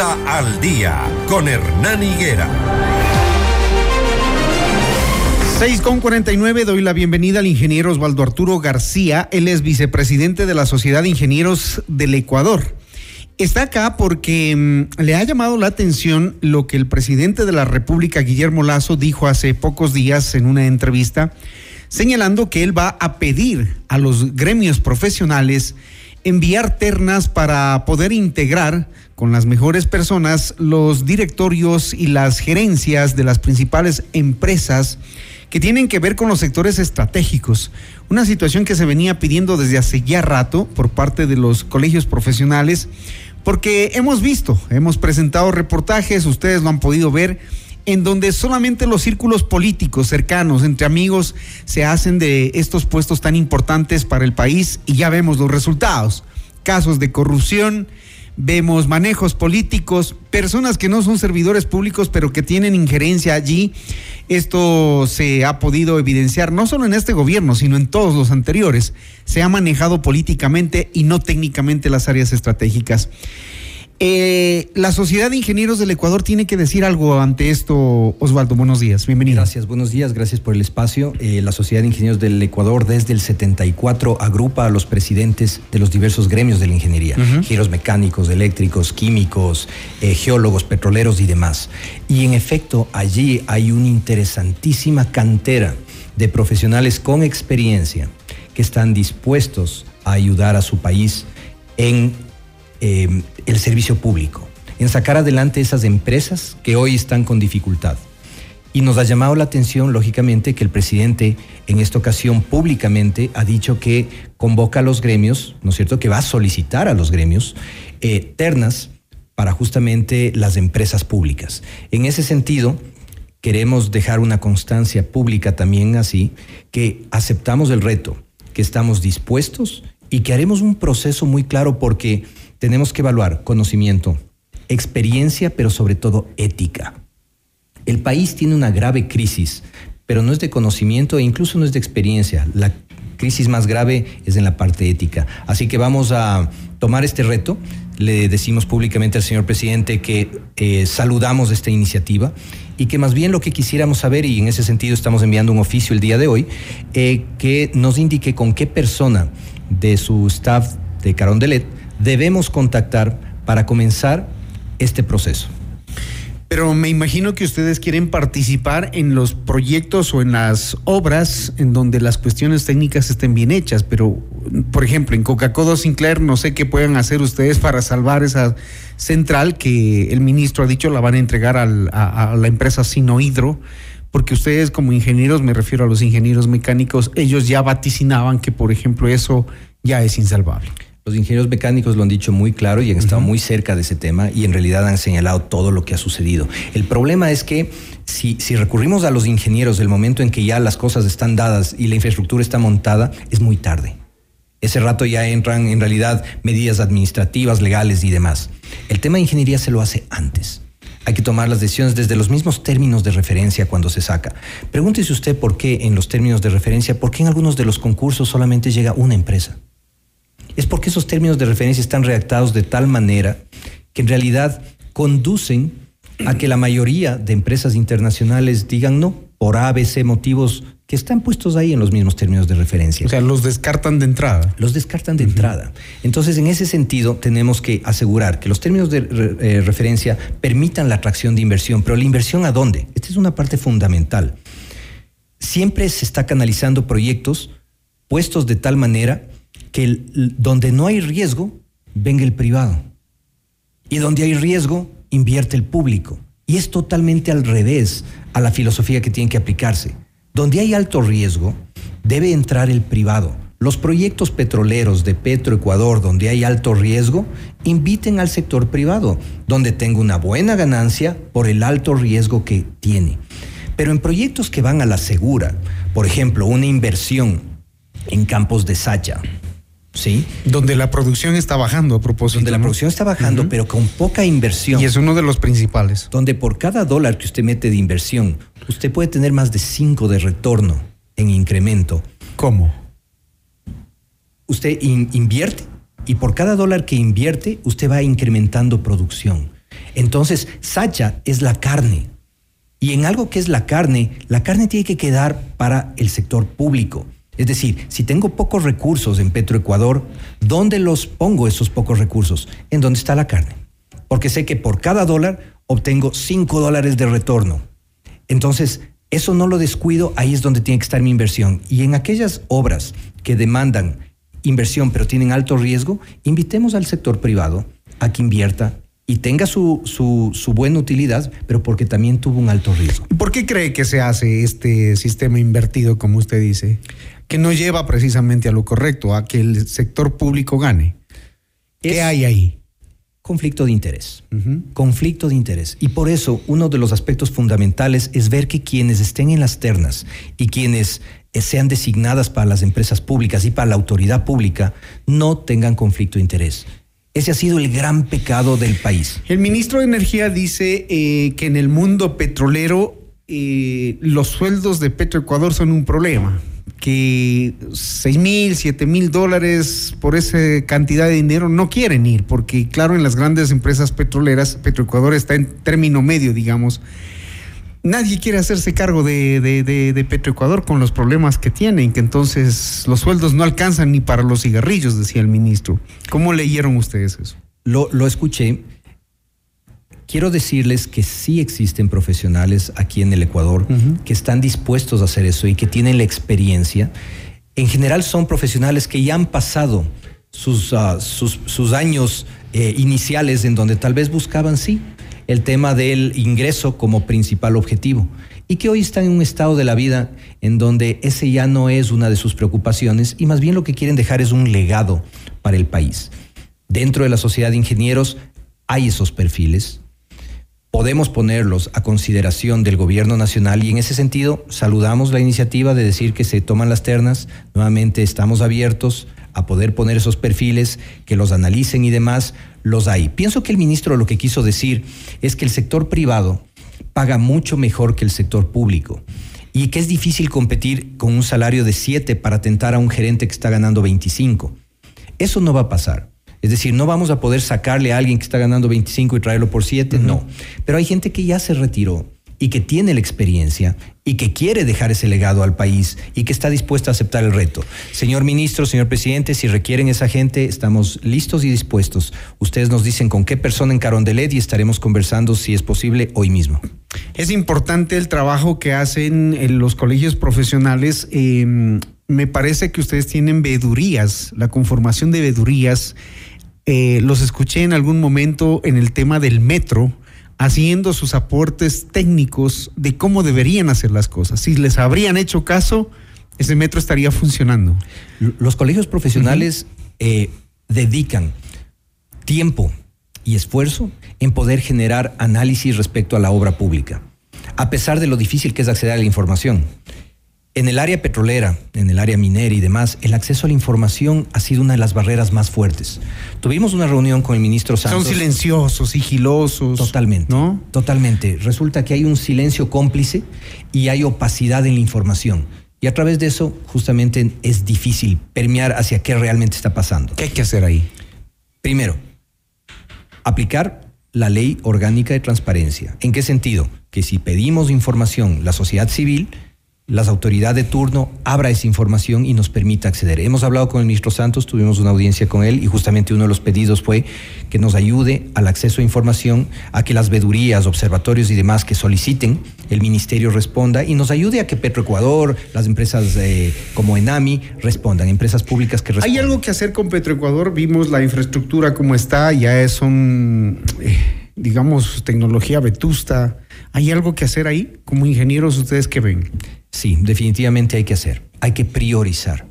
Al Día con Hernán Higuera. 6 con 49 doy la bienvenida al ingeniero Osvaldo Arturo García. Él es vicepresidente de la Sociedad de Ingenieros del Ecuador. Está acá porque mm, le ha llamado la atención lo que el presidente de la República, Guillermo Lazo, dijo hace pocos días en una entrevista, señalando que él va a pedir a los gremios profesionales enviar ternas para poder integrar con las mejores personas los directorios y las gerencias de las principales empresas que tienen que ver con los sectores estratégicos. Una situación que se venía pidiendo desde hace ya rato por parte de los colegios profesionales, porque hemos visto, hemos presentado reportajes, ustedes lo han podido ver, en donde solamente los círculos políticos cercanos, entre amigos, se hacen de estos puestos tan importantes para el país y ya vemos los resultados. Casos de corrupción, vemos manejos políticos, personas que no son servidores públicos, pero que tienen injerencia allí. Esto se ha podido evidenciar no solo en este gobierno, sino en todos los anteriores. Se ha manejado políticamente y no técnicamente las áreas estratégicas. Eh, la Sociedad de Ingenieros del Ecuador tiene que decir algo ante esto, Osvaldo. Buenos días, bienvenido. Gracias, buenos días, gracias por el espacio. Eh, la Sociedad de Ingenieros del Ecuador desde el 74 agrupa a los presidentes de los diversos gremios de la ingeniería, giros mecánicos, eléctricos, químicos, eh, geólogos, petroleros y demás. Y en efecto, allí hay una interesantísima cantera de profesionales con experiencia que están dispuestos a ayudar a su país en eh, el servicio público, en sacar adelante esas empresas que hoy están con dificultad. Y nos ha llamado la atención, lógicamente, que el presidente en esta ocasión públicamente ha dicho que convoca a los gremios, ¿no es cierto?, que va a solicitar a los gremios eh, ternas para justamente las empresas públicas. En ese sentido, queremos dejar una constancia pública también así, que aceptamos el reto, que estamos dispuestos y que haremos un proceso muy claro porque tenemos que evaluar conocimiento, experiencia, pero sobre todo ética. El país tiene una grave crisis, pero no es de conocimiento e incluso no es de experiencia. La crisis más grave es en la parte ética. Así que vamos a tomar este reto. Le decimos públicamente al señor presidente que eh, saludamos esta iniciativa y que más bien lo que quisiéramos saber, y en ese sentido estamos enviando un oficio el día de hoy, eh, que nos indique con qué persona de su staff de Carondelet debemos contactar para comenzar este proceso. Pero me imagino que ustedes quieren participar en los proyectos o en las obras en donde las cuestiones técnicas estén bien hechas, pero por ejemplo, en Coca-Cola Sinclair no sé qué puedan hacer ustedes para salvar esa central que el ministro ha dicho la van a entregar a, a la empresa Sinohidro, porque ustedes como ingenieros, me refiero a los ingenieros mecánicos, ellos ya vaticinaban que por ejemplo eso ya es insalvable. Los ingenieros mecánicos lo han dicho muy claro y han estado muy cerca de ese tema y en realidad han señalado todo lo que ha sucedido. El problema es que si, si recurrimos a los ingenieros del momento en que ya las cosas están dadas y la infraestructura está montada, es muy tarde. Ese rato ya entran en realidad medidas administrativas, legales y demás. El tema de ingeniería se lo hace antes. Hay que tomar las decisiones desde los mismos términos de referencia cuando se saca. Pregúntese usted por qué en los términos de referencia, por qué en algunos de los concursos solamente llega una empresa es porque esos términos de referencia están redactados de tal manera que en realidad conducen a que la mayoría de empresas internacionales digan no por ABC motivos que están puestos ahí en los mismos términos de referencia. O sea, los descartan de entrada. Los descartan de entrada. Entonces, en ese sentido, tenemos que asegurar que los términos de eh, referencia permitan la atracción de inversión, pero la inversión a dónde? Esta es una parte fundamental. Siempre se está canalizando proyectos puestos de tal manera que donde no hay riesgo, venga el privado. Y donde hay riesgo, invierte el público. Y es totalmente al revés a la filosofía que tiene que aplicarse. Donde hay alto riesgo, debe entrar el privado. Los proyectos petroleros de Petroecuador, donde hay alto riesgo, inviten al sector privado, donde tenga una buena ganancia por el alto riesgo que tiene. Pero en proyectos que van a la segura, por ejemplo, una inversión en campos de Sacha, Sí. Donde la producción está bajando a propósito. Donde la producción está bajando, pero con poca inversión. Y es uno de los principales. Donde por cada dólar que usted mete de inversión, usted puede tener más de cinco de retorno en incremento. ¿Cómo? Usted invierte y por cada dólar que invierte, usted va incrementando producción. Entonces, Sacha es la carne. Y en algo que es la carne, la carne tiene que quedar para el sector público. Es decir, si tengo pocos recursos en Petroecuador, ¿dónde los pongo esos pocos recursos? En dónde está la carne. Porque sé que por cada dólar obtengo 5 dólares de retorno. Entonces, eso no lo descuido, ahí es donde tiene que estar mi inversión. Y en aquellas obras que demandan inversión pero tienen alto riesgo, invitemos al sector privado a que invierta y tenga su, su, buena utilidad, pero porque también tuvo un alto riesgo. ¿Por qué cree que se hace este sistema invertido, como usted dice, que no lleva precisamente a lo correcto, a que el sector público gane? ¿Qué hay ahí? Conflicto de interés. Conflicto de interés. Y por eso uno de los aspectos fundamentales es ver que quienes estén en las ternas y quienes eh, sean designadas para las empresas públicas y para la autoridad pública no tengan conflicto de interés. Ese ha sido el gran pecado del país. El ministro de Energía dice eh, que en el mundo petrolero eh, los sueldos de Petroecuador son un problema que 6 mil, 7 mil dólares por esa cantidad de dinero no quieren ir, porque claro, en las grandes empresas petroleras, Petroecuador está en término medio, digamos. Nadie quiere hacerse cargo de, de, Petroecuador con los problemas que tienen, que entonces los sueldos no alcanzan ni para los cigarrillos, decía el ministro. ¿Cómo leyeron ustedes eso? Lo, lo escuché quiero decirles que sí existen profesionales aquí en el Ecuador que están dispuestos a hacer eso y que tienen la experiencia. En general son profesionales que ya han pasado sus, ah, sus, años eh, iniciales en donde tal vez buscaban, sí, el tema del ingreso como principal objetivo y que hoy están en un estado de la vida en donde ese ya no es una de sus preocupaciones y más bien lo que quieren dejar es un legado para el país. Dentro de la sociedad de ingenieros hay esos perfiles, podemos ponerlos a consideración del gobierno nacional y en ese sentido saludamos la iniciativa de decir que se toman las ternas, nuevamente estamos abiertos a poder poner esos perfiles, que los analicen y demás, los hay. Pienso que el ministro lo que quiso decir es que el sector privado paga mucho mejor que el sector público y que es difícil competir con un salario de 7 para tentar a un gerente que está ganando 25. Eso no va a pasar. Es decir, no vamos a poder sacarle a alguien que está ganando 25 y traerlo por 7, no. Pero hay gente que ya se retiró y que tiene la experiencia y que quiere dejar ese legado al país y que está dispuesta a aceptar el reto. Señor ministro, señor presidente, si requieren esa gente, estamos listos y dispuestos. Ustedes nos dicen con qué persona en Carondelet y estaremos conversando si es posible hoy mismo. Es importante el trabajo que hacen en los colegios profesionales. Em, me parece que ustedes tienen vedurías, la conformación de vedurías eh, los escuché en algún momento en el tema del metro, haciendo sus aportes técnicos de cómo deberían hacer las cosas. Si les habrían hecho caso, ese metro estaría funcionando. Los colegios profesionales eh, dedican tiempo y esfuerzo en poder generar análisis respecto a la obra pública, a pesar de lo difícil que es acceder a la información. En el área petrolera, en el área minera y demás, el acceso a la información ha sido una de las barreras más fuertes. Tuvimos una reunión con el ministro Santos. Son silenciosos, sigilosos. Totalmente. ¿No? Totalmente. Resulta que hay un silencio cómplice y hay opacidad en la información. Y a través de eso, justamente es difícil permear hacia qué realmente está pasando. ¿Qué hay que hacer ahí? Primero, aplicar la ley orgánica de transparencia. ¿En qué sentido? Que si pedimos información, la sociedad civil las autoridades de turno abra esa información y nos permita acceder. Hemos hablado con el ministro Santos, tuvimos una audiencia con él y justamente uno de los pedidos fue que nos ayude al acceso a información, a que las vedurías, observatorios y demás que soliciten, el ministerio responda y nos ayude a que Petroecuador, las empresas eh, como Enami respondan, empresas públicas que respondan. ¿Hay algo que hacer con Petroecuador? Vimos la infraestructura como está, ya es un, eh, digamos, tecnología vetusta. ¿Hay algo que hacer ahí? Como ingenieros, ¿ustedes qué ven? Sí, definitivamente hay que hacer. Hay que priorizar.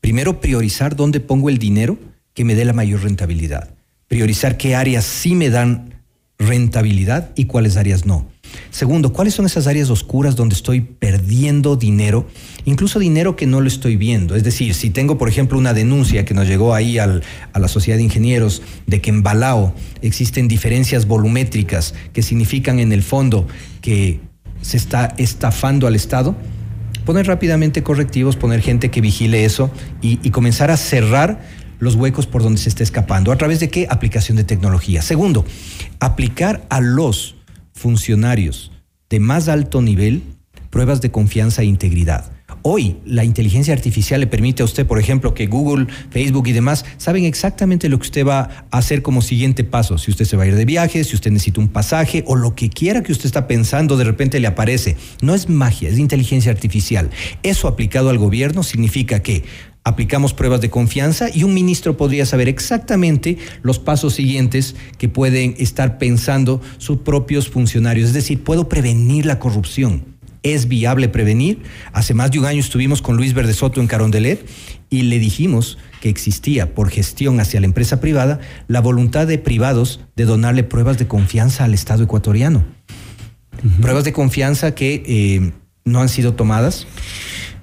Primero, priorizar dónde pongo el dinero que me dé la mayor rentabilidad. Priorizar qué áreas sí me dan rentabilidad y cuáles áreas no. Segundo, ¿cuáles son esas áreas oscuras donde estoy perdiendo dinero, incluso dinero que no lo estoy viendo? Es decir, si tengo, por ejemplo, una denuncia que nos llegó ahí a la Sociedad de Ingenieros de que en Balao existen diferencias volumétricas que significan en el fondo que se está estafando al Estado, poner rápidamente correctivos, poner gente que vigile eso y, comenzar a cerrar los huecos por donde se está escapando. ¿A través de qué? Aplicación de tecnología. Segundo, aplicar a los funcionarios de más alto nivel pruebas de confianza e integridad. Hoy la inteligencia artificial le permite a usted, por ejemplo, que Google, Facebook y demás saben exactamente lo que usted va a hacer como siguiente paso. Si usted se va a ir de viaje, si usted necesita un pasaje o lo que quiera que usted está pensando, de repente le aparece. No es magia, es inteligencia artificial. Eso aplicado al gobierno significa que aplicamos pruebas de confianza y un ministro podría saber exactamente los pasos siguientes que pueden estar pensando sus propios funcionarios. Es decir, puedo prevenir la corrupción es viable prevenir. Hace más de un año estuvimos con Luis Verde Soto en Carondelet y le dijimos que existía por gestión hacia la empresa privada la voluntad de privados de donarle pruebas de confianza al Estado ecuatoriano. Pruebas de confianza que eh, no han sido tomadas.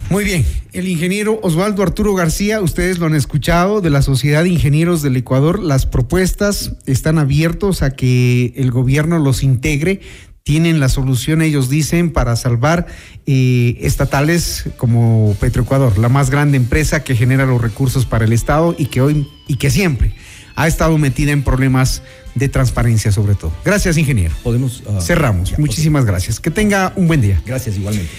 Muy bien, el ingeniero Osvaldo Arturo García, ustedes lo han escuchado, de la Sociedad de Ingenieros del Ecuador, las propuestas están abiertos a que el gobierno los integre tienen la solución, ellos dicen, para salvar eh, estatales como Petroecuador, la más grande empresa que genera los recursos para el Estado y que hoy y que siempre ha estado metida en problemas de transparencia sobre todo. Gracias, ingeniero. Podemos uh, cerramos. Muchísimas gracias. Que tenga un buen día. Gracias igualmente.